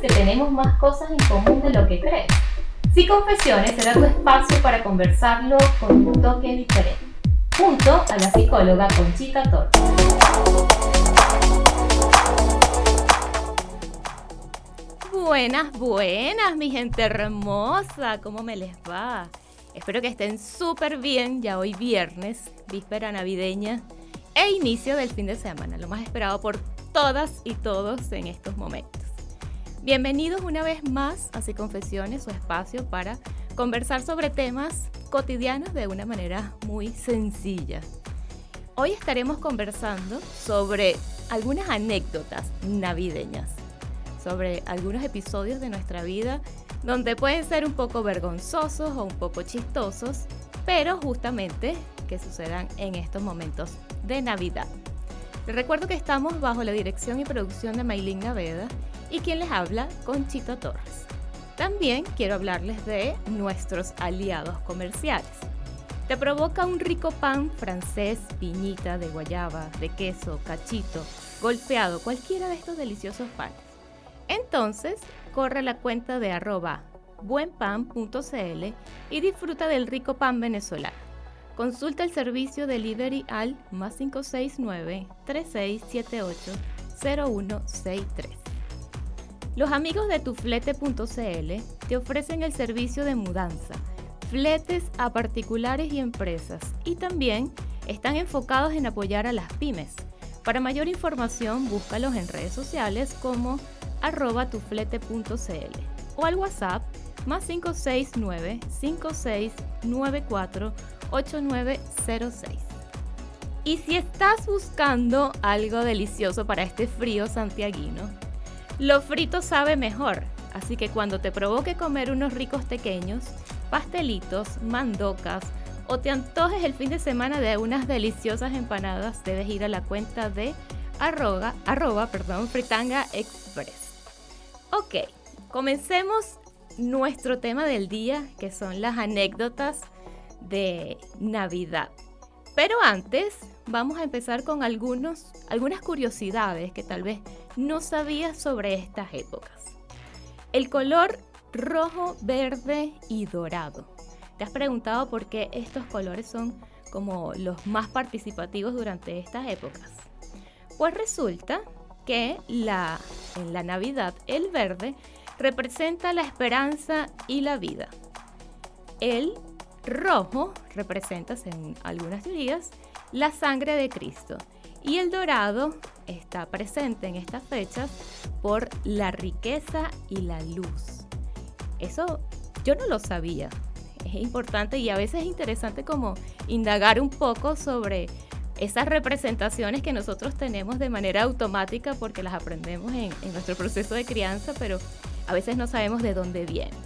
que tenemos más cosas en común de lo que crees? Si Confesiones será tu espacio para conversarlo con un toque diferente, junto a la psicóloga Conchita Torres. Buenas, buenas, mi gente hermosa, ¿cómo me les va? Espero que estén súper bien, ya hoy viernes, víspera navideña e inicio del fin de semana, lo más esperado por todas y todos en estos momentos. Bienvenidos una vez más a Así Confesiones, su espacio para conversar sobre temas cotidianos de una manera muy sencilla. Hoy estaremos conversando sobre algunas anécdotas navideñas, sobre algunos episodios de nuestra vida donde pueden ser un poco vergonzosos o un poco chistosos, pero justamente que sucedan en estos momentos de Navidad. Recuerdo que estamos bajo la dirección y producción de Maylin Naveda y quien les habla, Conchito Torres. También quiero hablarles de nuestros aliados comerciales. Te provoca un rico pan francés, piñita de guayaba, de queso, cachito, golpeado, cualquiera de estos deliciosos panes. Entonces, corre la cuenta de arroba buenpan.cl y disfruta del rico pan venezolano. Consulta el servicio delivery al más 569 3678 0163. Los amigos de tuflete.cl te ofrecen el servicio de mudanza, fletes a particulares y empresas y también están enfocados en apoyar a las pymes. Para mayor información, búscalos en redes sociales como arroba tuflete.cl o al WhatsApp más 569 5694 8906. Y si estás buscando algo delicioso para este frío santiaguino, lo frito sabe mejor, así que cuando te provoque comer unos ricos pequeños, pastelitos, mandocas o te antojes el fin de semana de unas deliciosas empanadas, debes ir a la cuenta de arroba, arroba perdón, fritanga express. Ok, comencemos nuestro tema del día, que son las anécdotas de Navidad. Pero antes vamos a empezar con algunos, algunas curiosidades que tal vez no sabías sobre estas épocas. El color rojo, verde y dorado. ¿Te has preguntado por qué estos colores son como los más participativos durante estas épocas? Pues resulta que la, en la Navidad el verde representa la esperanza y la vida. El rojo representa, según algunas teorías, la sangre de Cristo. Y el dorado está presente en estas fechas por la riqueza y la luz. Eso yo no lo sabía. Es importante y a veces es interesante como indagar un poco sobre esas representaciones que nosotros tenemos de manera automática porque las aprendemos en, en nuestro proceso de crianza, pero a veces no sabemos de dónde vienen.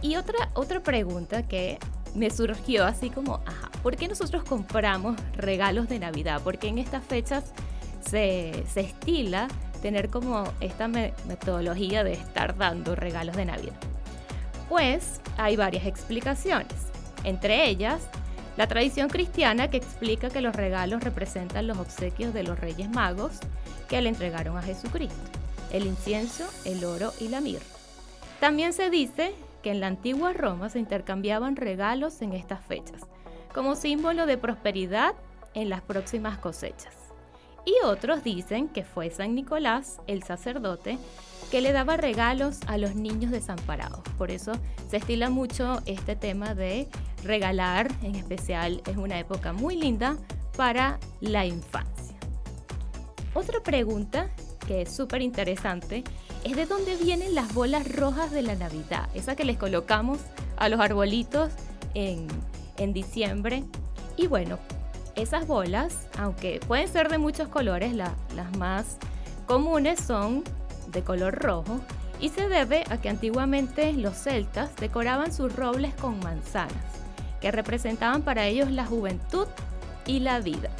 Y otra, otra pregunta que me surgió así como, ajá, ¿por qué nosotros compramos regalos de Navidad? Porque en estas fechas se, se estila tener como esta metodología de estar dando regalos de Navidad. Pues hay varias explicaciones, entre ellas la tradición cristiana que explica que los regalos representan los obsequios de los Reyes Magos que le entregaron a Jesucristo, el incienso, el oro y la mirra. También se dice que en la antigua Roma se intercambiaban regalos en estas fechas, como símbolo de prosperidad en las próximas cosechas. Y otros dicen que fue San Nicolás, el sacerdote, que le daba regalos a los niños desamparados. Por eso se estila mucho este tema de regalar, en especial es una época muy linda para la infancia. Otra pregunta que es súper interesante es de dónde vienen las bolas rojas de la Navidad, esas que les colocamos a los arbolitos en, diciembre. Y bueno, esas bolas, aunque pueden ser de muchos colores, las más comunes son de color rojo y se debe a que antiguamente los celtas decoraban sus robles con manzanas, que representaban para ellos la juventud y la vida.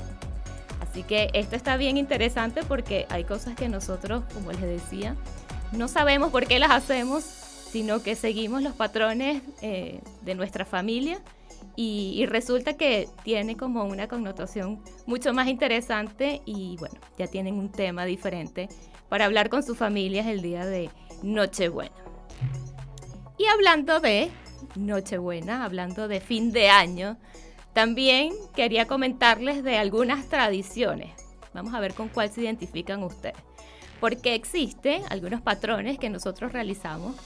Así que esto está bien interesante porque hay cosas que nosotros, como les decía, no sabemos por qué las hacemos, sino que seguimos los patrones eh, de nuestra familia y, resulta que tiene como una connotación mucho más interesante y bueno, ya tienen un tema diferente para hablar con sus familias el día de, Nochebuena. Y hablando de Nochebuena, hablando de fin de año, también quería comentarles de algunas tradiciones. Vamos a ver con cuál se identifican ustedes. Porque existen algunos patrones que nosotros realizamos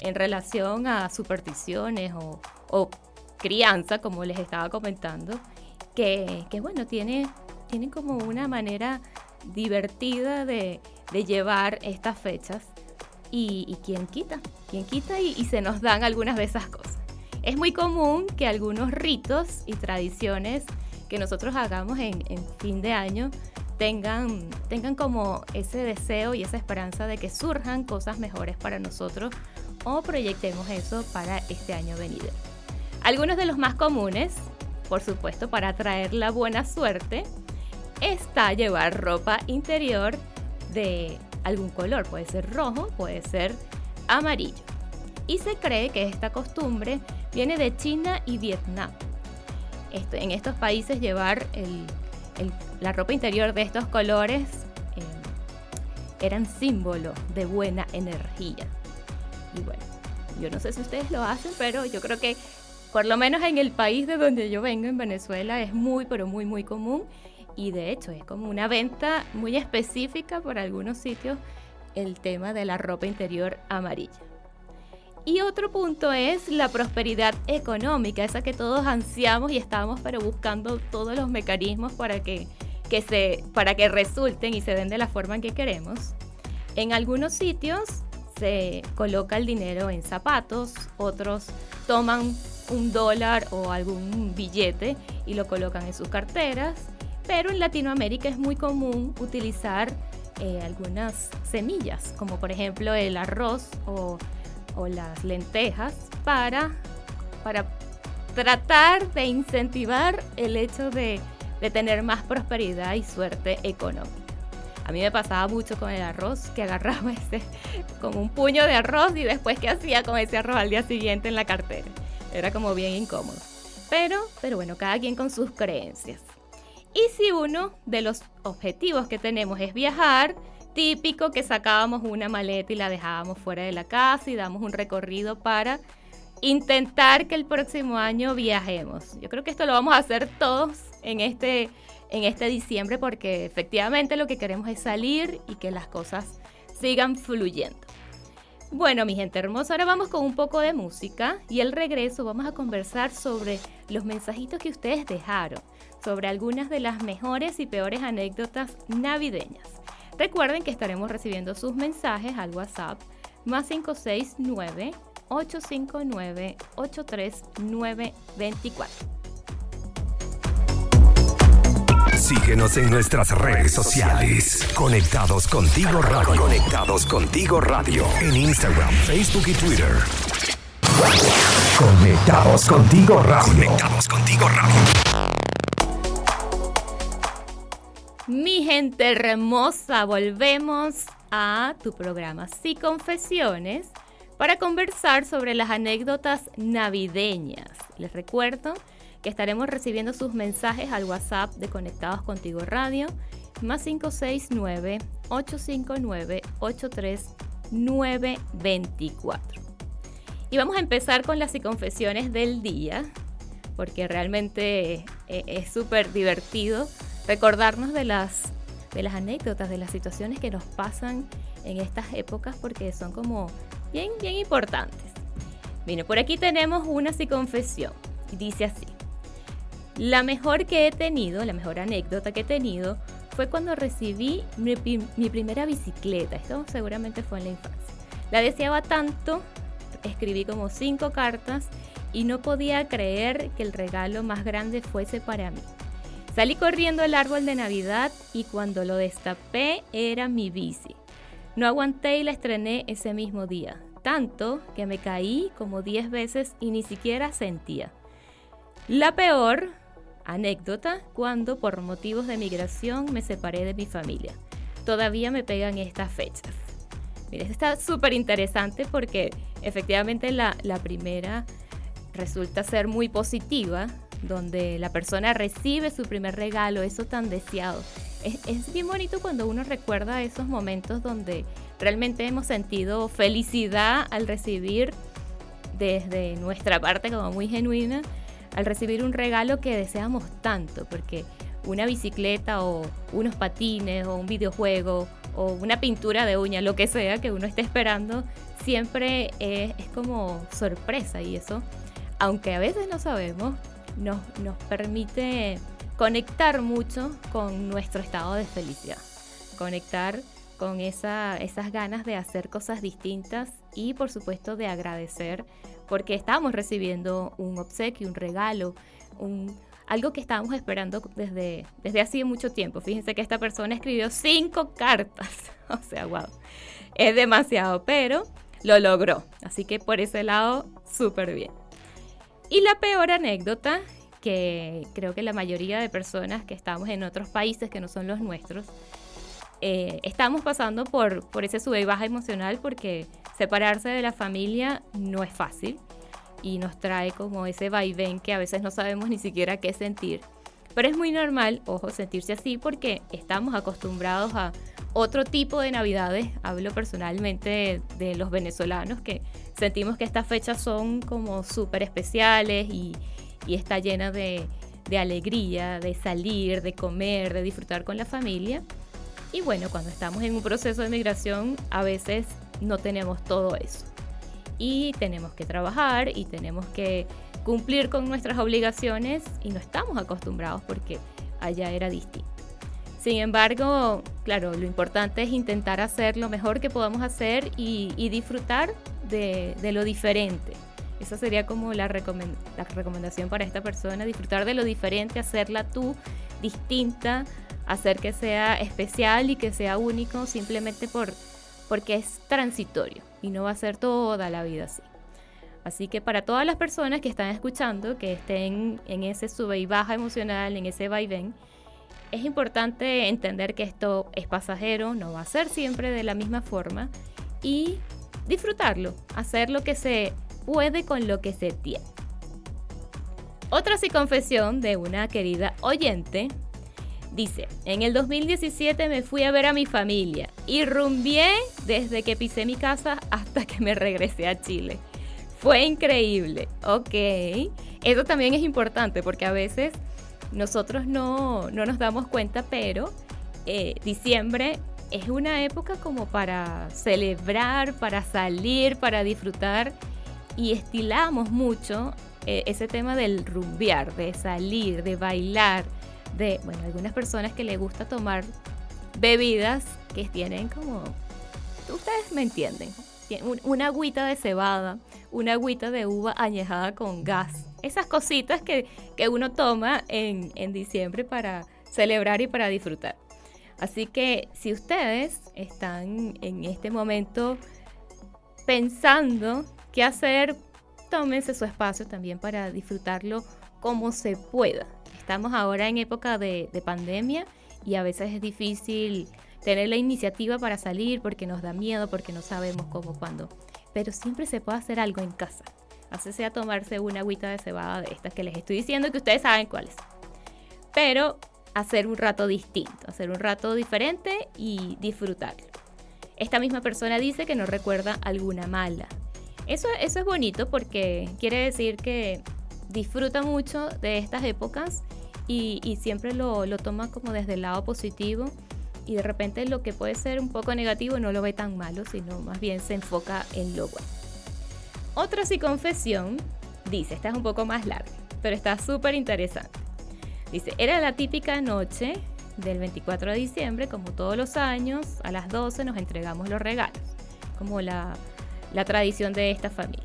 en relación a supersticiones o, crianza, como les estaba comentando, que, bueno, tiene, tienen como una manera divertida de, llevar estas fechas. Y, y quién quita, quién quita y, se nos dan algunas de esas cosas. Es muy común que algunos ritos y tradiciones que nosotros hagamos en, en fin de año tengan, tengan como ese deseo y esa esperanza de que surjan cosas mejores para nosotros o proyectemos eso para este año venido. Algunos de los más comunes, por supuesto, para atraer la buena suerte, está llevar ropa interior de algún color, puede ser rojo, puede ser amarillo. Y se cree que esta costumbre viene de China y Vietnam. en estos países llevar la ropa interior de estos colores eh, eran símbolo de buena energía. Y bueno, yo no sé si ustedes lo hacen, pero yo creo que por lo menos en el país de donde yo vengo, en Venezuela, es muy, pero muy, muy común. Y de hecho es como una venta muy específica por algunos sitios el tema de la ropa interior amarilla. Y otro punto es la prosperidad económica, esa que todos ansiamos y estamos pero buscando todos los mecanismos para que, que se, para que resulten y se den de la forma en que queremos. En algunos sitios se coloca el dinero en zapatos, otros toman un dólar o algún billete y lo colocan en sus carteras, pero en Latinoamérica es muy común utilizar eh, algunas semillas, como por ejemplo el arroz o, las lentejas, para, para tratar de incentivar el hecho de, de tener más prosperidad y suerte económica. A mí me pasaba mucho con el arroz, que agarraba ese, como un puño de arroz y después qué hacía con ese arroz al día siguiente en la cartera. Era como bien incómodo. Pero, pero bueno, cada quien con sus creencias. Y si uno de los objetivos que tenemos es viajar, típico que sacábamos una maleta y la dejábamos fuera de la casa y damos un recorrido para intentar que el próximo año viajemos. Yo creo que esto lo vamos a hacer todos en este en este diciembre porque efectivamente lo que queremos es salir y que las cosas sigan fluyendo. Bueno, mi gente hermosa, ahora vamos con un poco de música y al regreso vamos a conversar sobre los mensajitos que ustedes dejaron, sobre algunas de las mejores y peores anécdotas navideñas. Recuerden que estaremos recibiendo sus mensajes al WhatsApp más 569 859 83924. Síguenos en nuestras redes sociales. Conectados contigo radio. Conectados contigo radio. En Instagram, Facebook y Twitter. Conectados contigo radio. Conectados contigo radio. Mi gente hermosa, volvemos a tu programa Sí Confesiones para conversar sobre las anécdotas navideñas. Les recuerdo que estaremos recibiendo sus mensajes al WhatsApp de Conectados Contigo Radio, más 569-859-83924. Y vamos a empezar con las confesiones del día, porque realmente eh, es súper divertido recordarnos de las, de las anécdotas, de las situaciones que nos pasan en estas épocas, porque son como bien, bien importantes. Bueno, por aquí tenemos una confesión. Dice así. La mejor que he tenido, la mejor anécdota que he tenido, fue cuando recibí mi, primera bicicleta. Esto seguramente fue en la infancia. La deseaba tanto, escribí como cinco cartas y no podía creer que el regalo más grande fuese para mí. Salí corriendo al árbol de Navidad y cuando lo destapé era mi bici. No aguanté y la estrené ese mismo día, tanto que me caí como 10 veces y ni siquiera sentía. La peor Anécdota, cuando por motivos de migración me separé de mi familia. Todavía me pegan estas fechas. Mira, está súper interesante porque efectivamente la, primera resulta ser muy positiva, donde la persona recibe su primer regalo, eso tan deseado. Es, es, bien bonito cuando uno recuerda esos momentos donde realmente hemos sentido felicidad al recibir desde nuestra parte como muy genuina, al recibir un regalo que deseamos tanto, porque una bicicleta o unos patines o un videojuego o una pintura de uña, lo que sea que uno esté esperando, siempre es, como sorpresa y eso, aunque a veces no sabemos, nos, nos permite conectar mucho con nuestro estado de felicidad, conectar con esa, esas ganas de hacer cosas distintas y por supuesto de agradecer porque estamos recibiendo un obsequio, un regalo, un, algo que estábamos esperando desde, desde hace mucho tiempo. Fíjense que esta persona escribió cinco cartas. O sea, wow. Es demasiado, pero lo logró. Así que por ese lado, súper bien. Y la peor anécdota, que creo que la mayoría de personas que estamos en otros países que no son los nuestros, eh, estamos pasando por, por ese sube y baja emocional porque separarse de la familia no es fácil y nos trae como ese vaivén que a veces no sabemos ni siquiera qué sentir. Pero es muy normal, ojo, sentirse así porque estamos acostumbrados a otro tipo de navidades. Hablo personalmente de, los venezolanos que sentimos que estas fechas son como súper especiales y, está llena de alegría, de salir, de comer, de disfrutar con la familia. Y bueno, cuando estamos en un proceso de migración, a veces no tenemos todo eso y tenemos que trabajar y tenemos que cumplir con nuestras obligaciones y no estamos acostumbrados porque allá era distinto. Sin embargo, claro, lo importante es intentar hacer lo mejor que podamos hacer y, disfrutar de, lo diferente. Esa sería como la, la recomendación para esta persona, disfrutar de lo diferente, hacerla tú distinta, hacer que sea especial y que sea único simplemente por, porque es transitorio y no va a ser toda la vida así. Así que para todas las personas que están escuchando, que estén en ese sube y baja emocional, en ese vaivén, es importante entender que esto es pasajero, no va a ser siempre de la misma forma y disfrutarlo, hacer lo que se puede con lo que se tiene. Otra sí confesión de una querida oyente Dice, en el 2017 me fui a ver a mi familia y rumbié desde que pisé mi casa hasta que me regresé a Chile. Fue increíble, ok. Eso también es importante porque a veces nosotros no, nos damos cuenta, pero eh, diciembre es una época como para celebrar, para salir, para disfrutar y estilamos mucho eh, ese tema del rumbear, de salir, de bailar de, bueno, algunas personas que les gusta tomar bebidas que tienen como, ustedes me entienden, una agüita de cebada, una agüita de uva añejada con gas, esas cositas que, uno toma en, en diciembre para celebrar y para disfrutar. Así que si ustedes están en este momento pensando qué hacer, tómense su espacio también para disfrutarlo como se pueda. Estamos ahora en época de, pandemia y a veces es difícil tener la iniciativa para salir porque nos da miedo, porque no sabemos cómo, cuándo. Pero siempre se puede hacer algo en casa. Así sea tomarse una agüita de cebada de estas que les estoy diciendo que ustedes saben cuáles. Pero hacer un rato distinto, hacer un rato diferente y disfrutarlo. Esta misma persona dice que no recuerda alguna mala. Eso, eso es bonito porque quiere decir que disfruta mucho de estas épocas y, siempre lo, toma como desde el lado positivo y de repente lo que puede ser un poco negativo no lo ve tan malo, sino más bien se enfoca en lo bueno. Otra sí confesión, dice, esta es un poco más larga, pero está súper interesante. Dice, era la típica noche del 24 de diciembre, como todos los años, a las 12 nos entregamos los regalos, como la, la tradición de esta familia.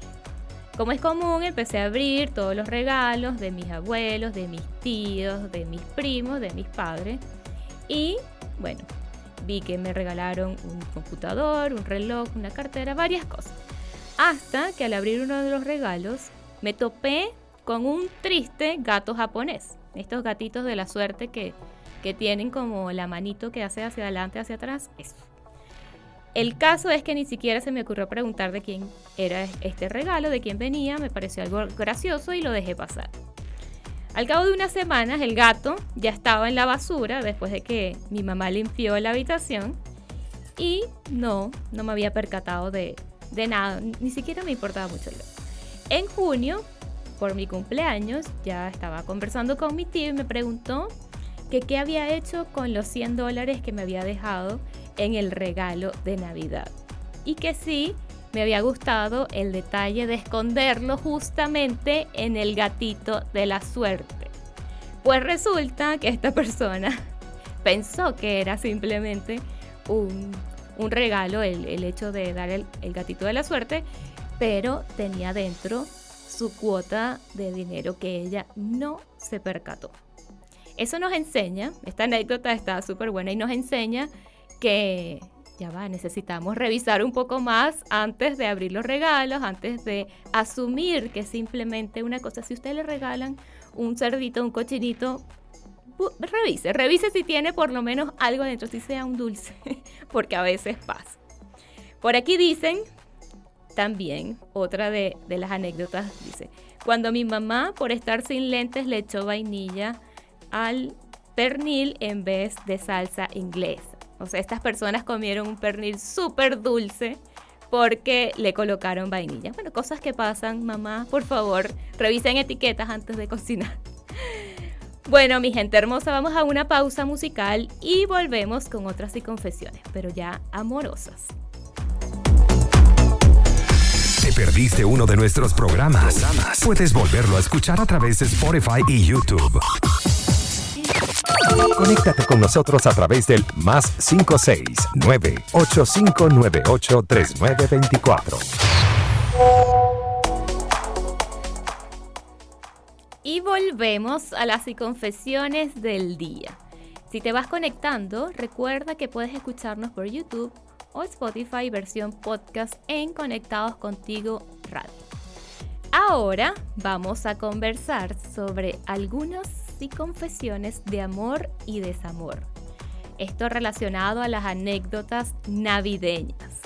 Como es común, empecé a abrir todos los regalos de mis abuelos, de mis tíos, de mis primos, de mis padres. Y bueno, vi que me regalaron un computador, un reloj, una cartera, varias cosas. Hasta que al abrir uno de los regalos me topé con un triste gato japonés. Estos gatitos de la suerte que, que tienen como la manito que hace hacia adelante, hacia atrás. El caso es que ni siquiera se me ocurrió preguntar de quién era este regalo, de quién venía, me pareció algo gracioso y lo dejé pasar. Al cabo de unas semanas el gato ya estaba en la basura después de que mi mamá limpió la habitación y no, no me había percatado de, de nada, ni siquiera me importaba mucho. En junio, por mi cumpleaños, ya estaba conversando con mi tío y me preguntó que qué había hecho con los 100 dólares que me había dejado en el regalo de Navidad. Y que sí, me había gustado el detalle de esconderlo justamente en el gatito de la suerte. Pues resulta que esta persona pensó que era simplemente un, regalo, el, hecho de dar el, el gatito de la suerte, pero tenía dentro su cuota de dinero que ella no se percató. Eso nos enseña, esta anécdota está súper buena y nos enseña que ya va, necesitamos revisar un poco más antes de abrir los regalos, antes de asumir que simplemente una cosa, si usted le regalan un cerdito, un cochinito, revise, revise si tiene por lo menos algo dentro, si sea un dulce, porque a veces pasa. Por aquí dicen, también, otra de, de las anécdotas, dice, cuando mi mamá por estar sin lentes le echó vainilla al pernil en vez de salsa inglesa. O sea, estas personas comieron un pernil súper dulce porque le colocaron vainilla. Bueno, cosas que pasan, mamá, por favor, revisen etiquetas antes de cocinar. Bueno, mi gente hermosa, vamos a una pausa musical y volvemos con otras y confesiones, pero ya amorosas. ¿Te perdiste uno de nuestros programas? Puedes volverlo a escuchar a través de Spotify y YouTube. Conéctate con nosotros a través del más 569-8598-3924. Y volvemos a las confesiones del día. Si te vas conectando, recuerda que puedes escucharnos por YouTube o Spotify versión podcast en Conectados Contigo Radio. Ahora vamos a conversar sobre algunos y confesiones de amor y desamor. Esto relacionado a las anécdotas navideñas.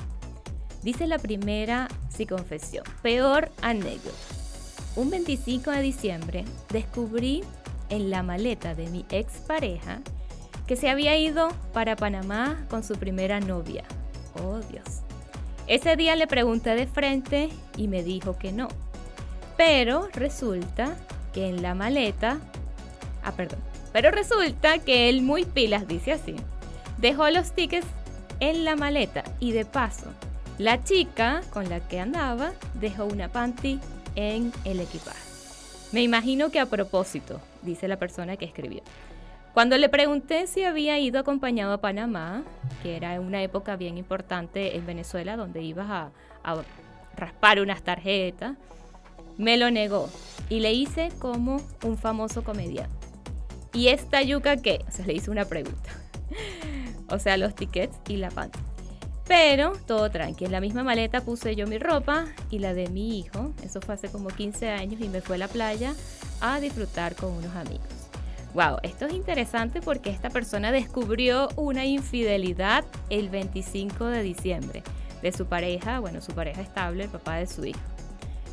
Dice la primera sí confesión. Peor anécdota. Un 25 de diciembre descubrí en la maleta de mi expareja que se había ido para Panamá con su primera novia. Oh Dios. Ese día le pregunté de frente y me dijo que no. Pero resulta que en la maleta Ah, perdón. Pero resulta que él muy pilas dice así. Dejó los tickets en la maleta y de paso, la chica con la que andaba dejó una panty en el equipaje. Me imagino que a propósito, dice la persona que escribió. Cuando le pregunté si había ido acompañado a Panamá, que era una época bien importante en Venezuela donde ibas a, a raspar unas tarjetas, me lo negó y le hice como un famoso comediante. ¿Y esta yuca qué? O le hice una pregunta. o sea, los tickets y la pantalla. Pero todo tranqui. En la misma maleta puse yo mi ropa y la de mi hijo. Eso fue hace como 15 años y me fue a la playa a disfrutar con unos amigos. Wow, esto es interesante porque esta persona descubrió una infidelidad el 25 de diciembre de su pareja, bueno, su pareja estable, el papá de su hijo.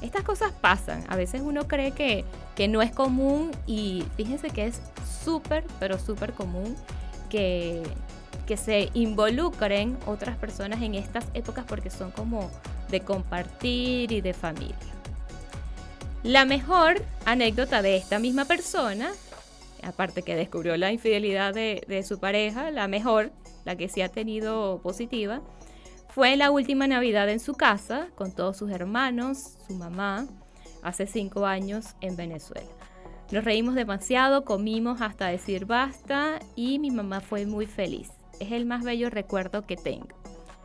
Estas cosas pasan. A veces uno cree que, que no es común y fíjense que es súper, pero súper común que, que se involucren otras personas en estas épocas porque son como de compartir y de familia. La mejor anécdota de esta misma persona, aparte que descubrió la infidelidad de, de su pareja, la mejor, la que sí ha tenido positiva, fue la última Navidad en su casa con todos sus hermanos, su mamá, hace cinco años en Venezuela. Nos reímos demasiado, comimos hasta decir basta y mi mamá fue muy feliz. Es el más bello recuerdo que tengo.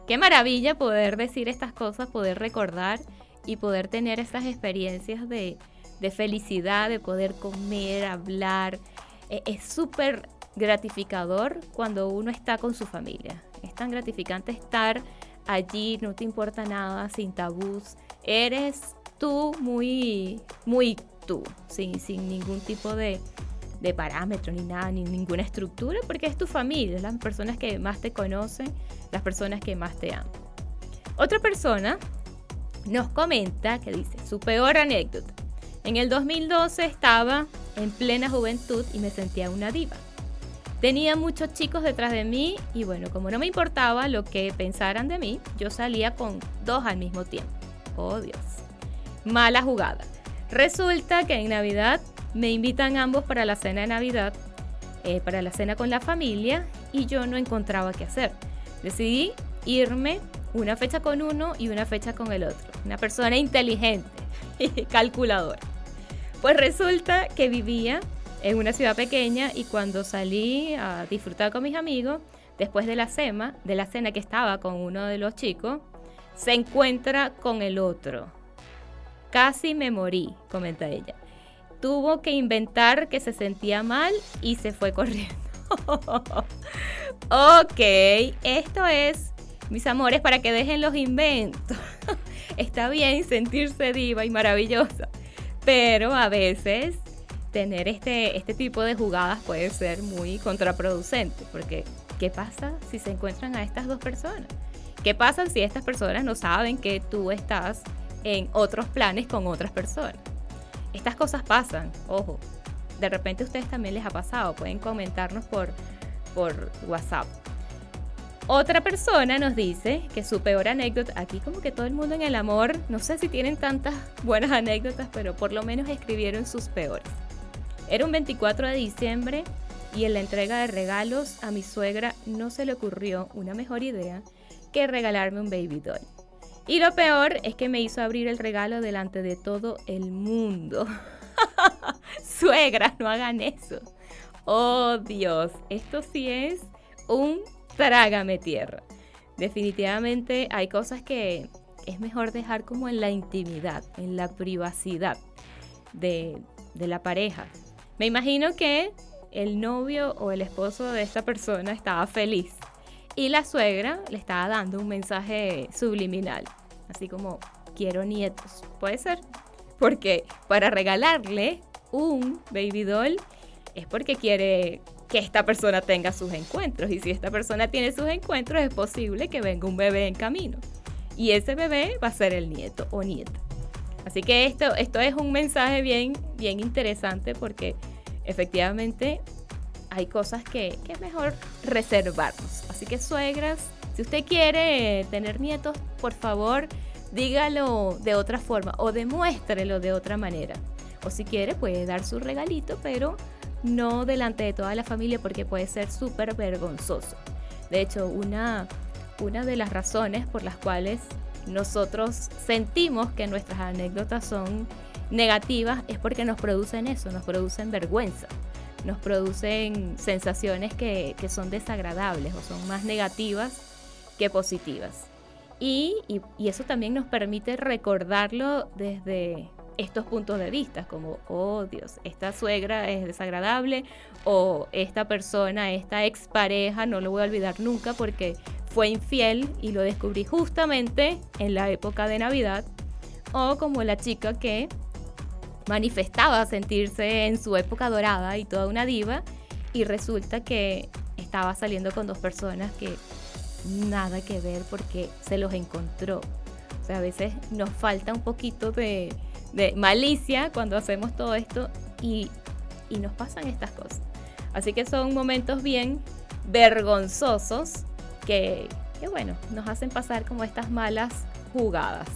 Qué maravilla poder decir estas cosas, poder recordar y poder tener estas experiencias de, felicidad, de poder comer, hablar. E, es súper gratificador cuando uno está con su familia. Es tan gratificante estar allí, no te importa nada, sin tabús. Eres tú muy, muy tú, sin, sin ningún tipo de, de parámetro ni nada, ni ninguna estructura, porque es tu familia, las personas que más te conocen, las personas que más te aman. Otra persona nos comenta que dice, su peor anécdota. En el 2012 estaba en plena juventud y me sentía una diva. Tenía muchos chicos detrás de mí y bueno, como no me importaba lo que pensaran de mí, yo salía con dos al mismo tiempo. Oh Dios. Mala jugada. Resulta que en Navidad me invitan ambos para la cena de Navidad, eh, para la cena con la familia y yo no encontraba qué hacer. Decidí irme una fecha con uno y una fecha con el otro. Una persona inteligente y calculadora. Pues resulta que vivía en una ciudad pequeña y cuando salí a disfrutar con mis amigos, después de la cena, de la cena que estaba con uno de los chicos, se encuentra con el otro. Casi me morí, comenta ella. Tuvo que inventar que se sentía mal y se fue corriendo. ok, esto es, mis amores, para que dejen los inventos. Está bien sentirse diva y maravillosa, pero a veces tener este, este tipo de jugadas puede ser muy contraproducente, porque ¿qué pasa si se encuentran a estas dos personas? ¿Qué pasa si estas personas no saben que tú estás en otros planes con otras personas? Estas cosas pasan, ojo. De repente a ustedes también les ha pasado, pueden comentarnos por, por WhatsApp. Otra persona nos dice que su peor anécdota, aquí como que todo el mundo en el amor, no sé si tienen tantas buenas anécdotas, pero por lo menos escribieron sus peores. Era un 24 de diciembre y en la entrega de regalos a mi suegra no se le ocurrió una mejor idea que regalarme un baby doll. Y lo peor es que me hizo abrir el regalo delante de todo el mundo. Suegra, no hagan eso. Oh Dios, esto sí es un trágame tierra. Definitivamente hay cosas que es mejor dejar como en la intimidad, en la privacidad de, de la pareja. Me imagino que el novio o el esposo de esta persona estaba feliz y la suegra le estaba dando un mensaje subliminal, así como quiero nietos. Puede ser, porque para regalarle un baby doll es porque quiere que esta persona tenga sus encuentros y si esta persona tiene sus encuentros es posible que venga un bebé en camino y ese bebé va a ser el nieto o nieta. Así que esto, esto es un mensaje bien, bien interesante porque efectivamente hay cosas que, es mejor reservarnos. Así que suegras, si usted quiere tener nietos, por favor, dígalo de otra forma o demuéstrelo de otra manera. O si quiere, puede dar su regalito, pero no delante de toda la familia porque puede ser súper vergonzoso. De hecho, una, una de las razones por las cuales nosotros sentimos que nuestras anécdotas son negativas es porque nos producen eso, nos producen vergüenza, nos producen sensaciones que, son desagradables o son más negativas que positivas. Y, y, eso también nos permite recordarlo desde estos puntos de vista, como, oh Dios, esta suegra es desagradable o esta persona, esta expareja, no lo voy a olvidar nunca porque fue infiel y lo descubrí justamente en la época de Navidad, o como la chica que manifestaba sentirse en su época dorada y toda una diva, y resulta que estaba saliendo con dos personas que nada que ver porque se los encontró. O sea, a veces nos falta un poquito de, malicia cuando hacemos todo esto y, y nos pasan estas cosas. Así que son momentos bien vergonzosos que, que, bueno, nos hacen pasar como estas malas jugadas.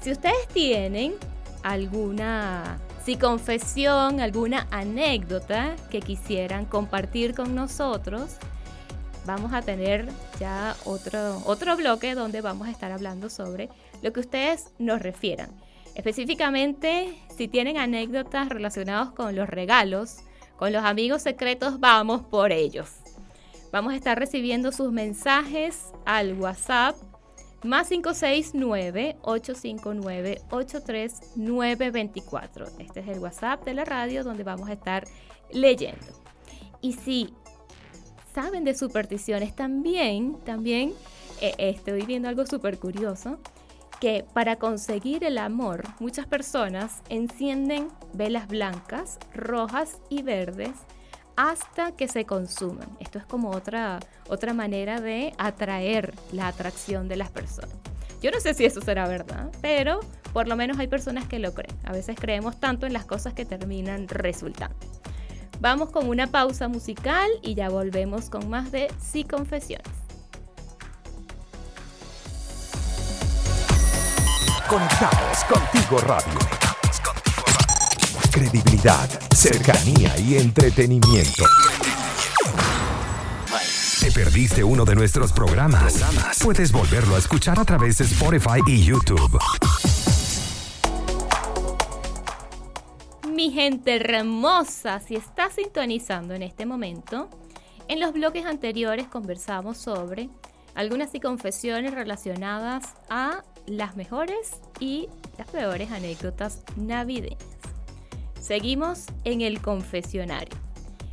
Si ustedes tienen alguna si confesión, alguna anécdota que quisieran compartir con nosotros, vamos a tener ya otro, otro bloque donde vamos a estar hablando sobre lo que ustedes nos refieran. Específicamente, si tienen anécdotas relacionadas con los regalos, con los amigos secretos, vamos por ellos. Vamos a estar recibiendo sus mensajes al WhatsApp más 569-859-83924. Este es el WhatsApp de la radio donde vamos a estar leyendo. Y si saben de supersticiones, también, también eh, estoy viendo algo súper curioso, que para conseguir el amor, muchas personas encienden velas blancas, rojas y verdes hasta que se consuman. Esto es como otra, otra manera de atraer la atracción de las personas. Yo no sé si eso será verdad, pero por lo menos hay personas que lo creen. A veces creemos tanto en las cosas que terminan resultando. Vamos con una pausa musical y ya volvemos con más de Sí Confesiones. Conectados contigo radio. Credibilidad, cercanía y entretenimiento. ¿Te perdiste uno de nuestros programas? Puedes volverlo a escuchar a través de Spotify y YouTube. Mi gente hermosa, si estás sintonizando en este momento, en los bloques anteriores conversamos sobre algunas y confesiones relacionadas a las mejores y las peores anécdotas navideñas. Seguimos en el confesionario,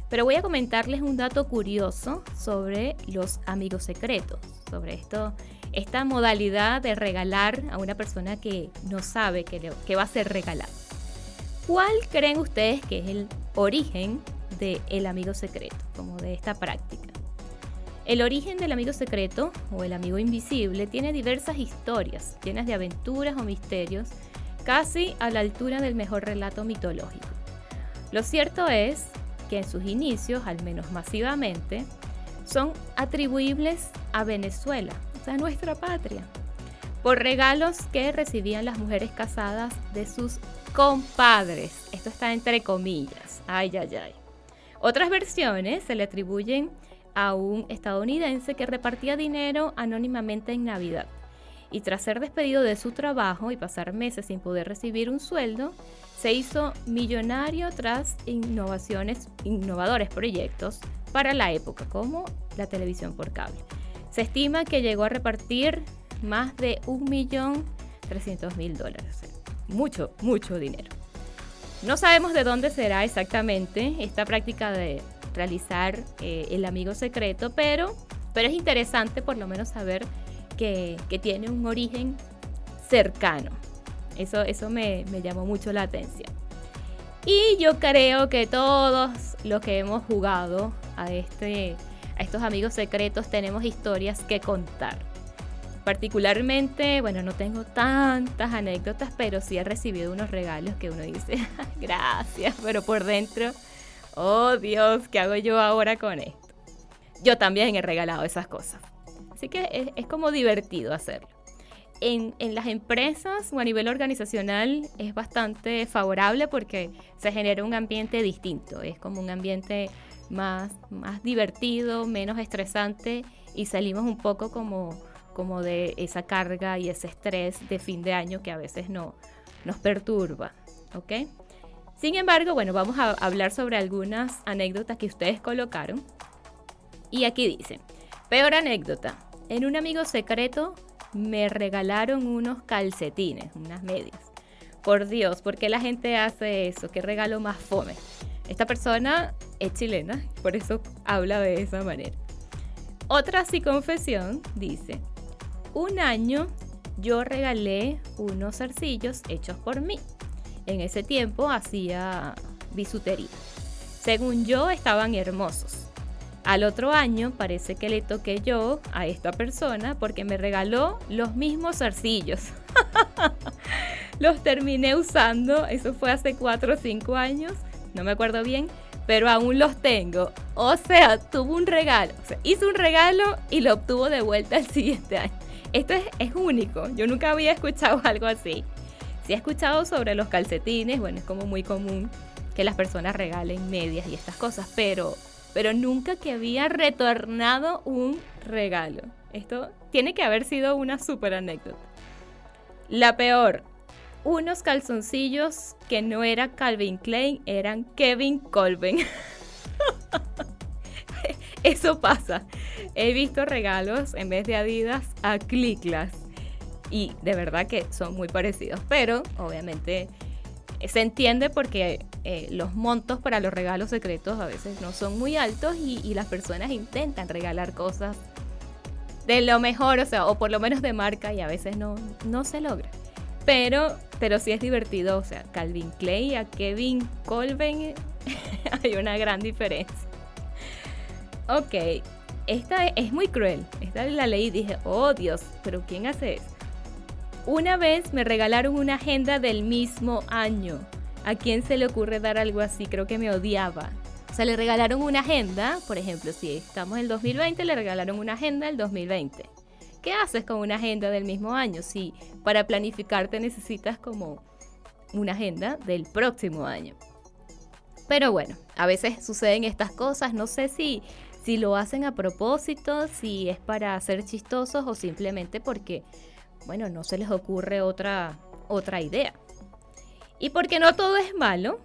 pero voy a comentarles un dato curioso sobre los amigos secretos, sobre esto, esta modalidad de regalar a una persona que no sabe que, va a ser regalado. ¿Cuál creen ustedes que es el origen del amigo secreto, como de esta práctica? El origen del amigo secreto o el amigo invisible tiene diversas historias, llenas de aventuras o misterios, casi a la altura del mejor relato mitológico. Lo cierto es que en sus inicios, al menos masivamente, son atribuibles a Venezuela, o sea, nuestra patria, por regalos que recibían las mujeres casadas de sus compadres. Esto está entre comillas. Ay, ay, ay. Otras versiones se le atribuyen a un estadounidense que repartía dinero anónimamente en Navidad. Y tras ser despedido de su trabajo y pasar meses sin poder recibir un sueldo, se hizo millonario tras innovaciones, innovadores proyectos para la época, como la televisión por cable. Se estima que llegó a repartir más de 1.300.000 dólares mucho, mucho dinero. No sabemos de dónde será exactamente esta práctica de realizar eh, el amigo secreto, pero, pero es interesante por lo menos saber que, tiene un origen cercano. Eso, eso me, me llamó mucho la atención. Y yo creo que todos los que hemos jugado a, este, a estos amigos secretos tenemos historias que contar. Particularmente, bueno, no tengo tantas anécdotas, pero sí he recibido unos regalos que uno dice, gracias, pero por dentro, oh Dios, ¿qué hago yo ahora con esto? Yo también he regalado esas cosas. Así que es, como divertido hacerlo. En, en, las empresas o a nivel organizacional es bastante favorable porque se genera un ambiente distinto, es como un ambiente más, más divertido, menos estresante y salimos un poco como como de esa carga y ese estrés de fin de año que a veces no, nos perturba. ¿Ok? Sin embargo, bueno, vamos a hablar sobre algunas anécdotas que ustedes colocaron. Y aquí dice, peor anécdota, en un amigo secreto me regalaron unos calcetines, unas medias. Por Dios, ¿por qué la gente hace eso? ¿Qué regalo más fome? Esta persona es chilena, por eso habla de esa manera. Otra sí confesión dice, un año yo regalé unos zarcillos hechos por mí. En ese tiempo hacía bisutería. Según yo estaban hermosos. Al otro año parece que le toqué yo a esta persona porque me regaló los mismos zarcillos. los terminé usando, eso fue hace 4 o 5 años, no me acuerdo bien, pero aún los tengo. O sea, tuvo un regalo, hizo un regalo y lo obtuvo de vuelta el siguiente año. Esto es, único, yo nunca había escuchado algo así. Si he escuchado sobre los calcetines, bueno, es como muy común que las personas regalen medias y estas cosas, pero, pero nunca que había retornado un regalo. Esto tiene que haber sido una super anécdota. La peor, unos calzoncillos que no era Calvin Klein, eran Kevin Colvin. Eso pasa. He visto regalos en vez de Adidas a Cliclas. Y de verdad que son muy parecidos. Pero obviamente se entiende porque eh, los montos para los regalos secretos a veces no son muy altos y, las personas intentan regalar cosas de lo mejor, o sea, o por lo menos de marca y a veces no, no se logra. Pero, pero sí es divertido, o sea, Calvin Clay a Kevin Colvin hay una gran diferencia. Ok, esta es muy cruel. Esta es la ley y dije, oh Dios, pero ¿quién hace eso? Una vez me regalaron una agenda del mismo año. ¿A quién se le ocurre dar algo así? Creo que me odiaba. O sea, le regalaron una agenda, por ejemplo, si estamos en el 2020, le regalaron una agenda del 2020. ¿Qué haces con una agenda del mismo año? Si para planificarte necesitas como una agenda del próximo año. Pero bueno, a veces suceden estas cosas, no sé si, si lo hacen a propósito, si es para ser chistosos o simplemente porque, bueno, no se les ocurre otra, otra idea. Y porque no todo es malo,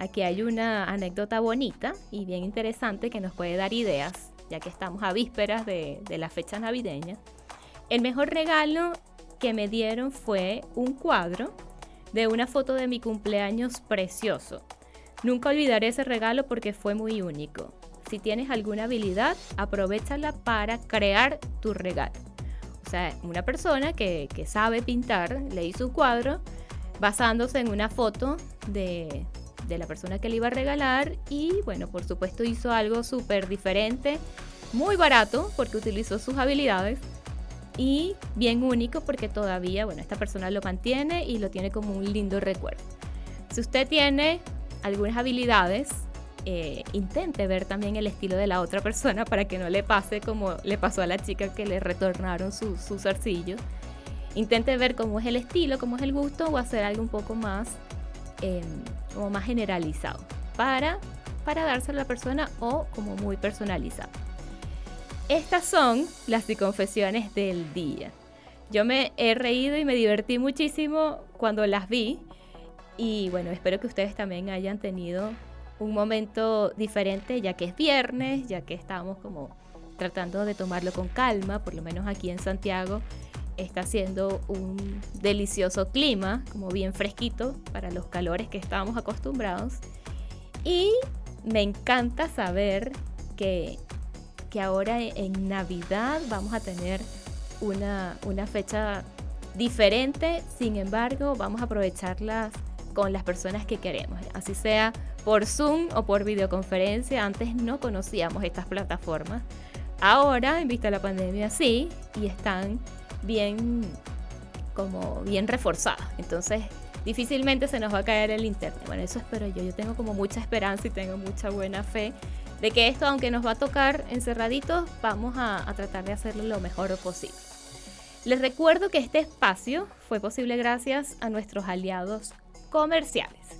Aquí hay una anécdota bonita y bien interesante que nos puede dar ideas, ya que estamos a vísperas de, la fecha navideña. El mejor regalo que me dieron fue un cuadro de una foto de mi cumpleaños precioso. Nunca olvidaré ese regalo porque fue muy único. Si tienes alguna habilidad, aprovechala para crear tu regalo. O sea, una persona que, que sabe pintar le hizo un cuadro basándose en una foto de, de la persona que le iba a regalar y bueno, por supuesto hizo algo súper diferente, muy barato porque utilizó sus habilidades y bien único porque todavía, bueno, esta persona lo mantiene y lo tiene como un lindo recuerdo. Si usted tiene algunas habilidades, eh, intente ver también el estilo de la otra persona para que no le pase como le pasó a la chica que le retornaron sus su Intente ver cómo es el estilo, cómo es el gusto o hacer algo un poco más Em, como más generalizado para, para dárselo a la persona o como muy personalizado. Estas son las confesiones del día. Yo me he reído y me divertí muchísimo cuando las vi y bueno, espero que ustedes también hayan tenido un momento diferente ya que es viernes, ya que estamos como tratando de tomarlo con calma, por lo menos aquí en Santiago está haciendo un delicioso clima, como bien fresquito para los calores que estábamos acostumbrados. Y me encanta saber que, que ahora en Navidad vamos a tener una, una fecha diferente, sin embargo vamos a aprovecharlas con las personas que queremos, así sea por Zoom o por videoconferencia. Antes no conocíamos estas plataformas. Ahora, en vista de la pandemia, sí, y están bien como bien reforzada. Entonces, difícilmente se nos va a caer el internet. Bueno, eso espero yo. Yo tengo como mucha esperanza y tengo mucha buena fe de que esto, aunque nos va a tocar encerraditos, vamos a, a tratar de hacerlo lo mejor posible. Les recuerdo que este espacio fue posible gracias a nuestros aliados comerciales.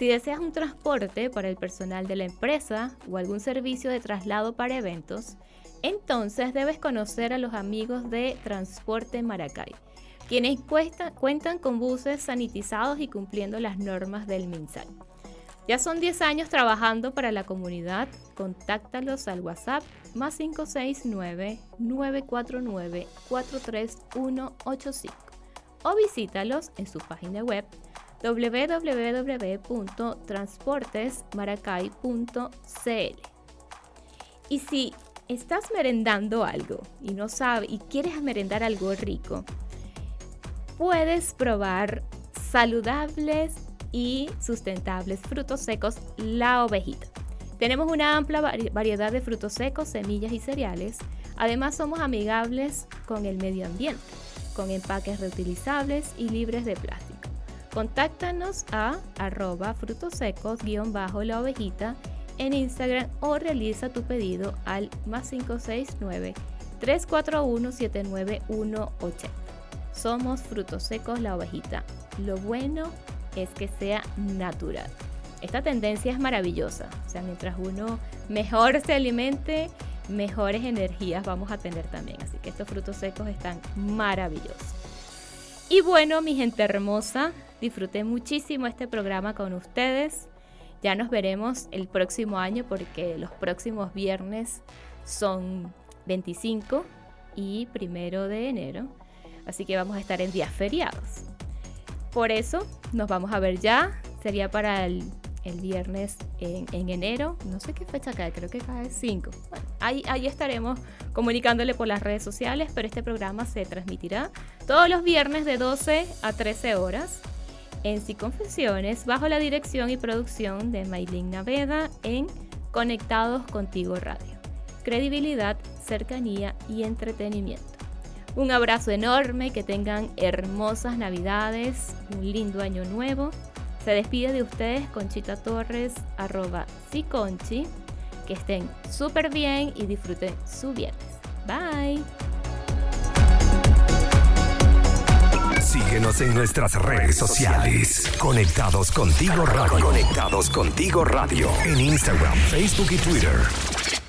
Si deseas un transporte para el personal de la empresa o algún servicio de traslado para eventos, entonces debes conocer a los amigos de Transporte Maracay, quienes cuentan con buses sanitizados y cumpliendo las normas del MinSal. Ya son 10 años trabajando para la comunidad. Contáctalos al WhatsApp más 569-949-43185 o visítalos en su página web www.transportesmaracay.cl. Y si estás merendando algo y no sabes y quieres merendar algo rico, puedes probar saludables y sustentables frutos secos La Ovejita. Tenemos una amplia variedad de frutos secos, semillas y cereales. Además somos amigables con el medio ambiente, con empaques reutilizables y libres de plástico. Contáctanos a arroba frutos secos-la ovejita en Instagram o realiza tu pedido al más 569 341 79180. Somos frutos secos la ovejita. Lo bueno es que sea natural. Esta tendencia es maravillosa. O sea, mientras uno mejor se alimente, mejores energías vamos a tener también. Así que estos frutos secos están maravillosos. Y bueno, mi gente hermosa, disfruté muchísimo este programa con ustedes. Ya nos veremos el próximo año porque los próximos viernes son 25 y primero de enero. Así que vamos a estar en días feriados. Por eso nos vamos a ver ya. Sería para el, viernes en, enero. No sé qué fecha cae, creo que cae 5. Bueno, ahí, ahí estaremos comunicándole por las redes sociales, pero este programa se transmitirá todos los viernes de 12 a 13 horas en Confesiones bajo la dirección y producción de Maylin Naveda en Conectados Contigo Radio. Credibilidad, cercanía y entretenimiento. Un abrazo enorme, que tengan hermosas navidades, un lindo año nuevo. Se despide de ustedes Conchita Torres, arroba Siconchi Que estén súper bien y disfruten su viernes. Bye. Síguenos en nuestras redes sociales. Conectados contigo radio. Conectados contigo radio. En Instagram, Facebook y Twitter.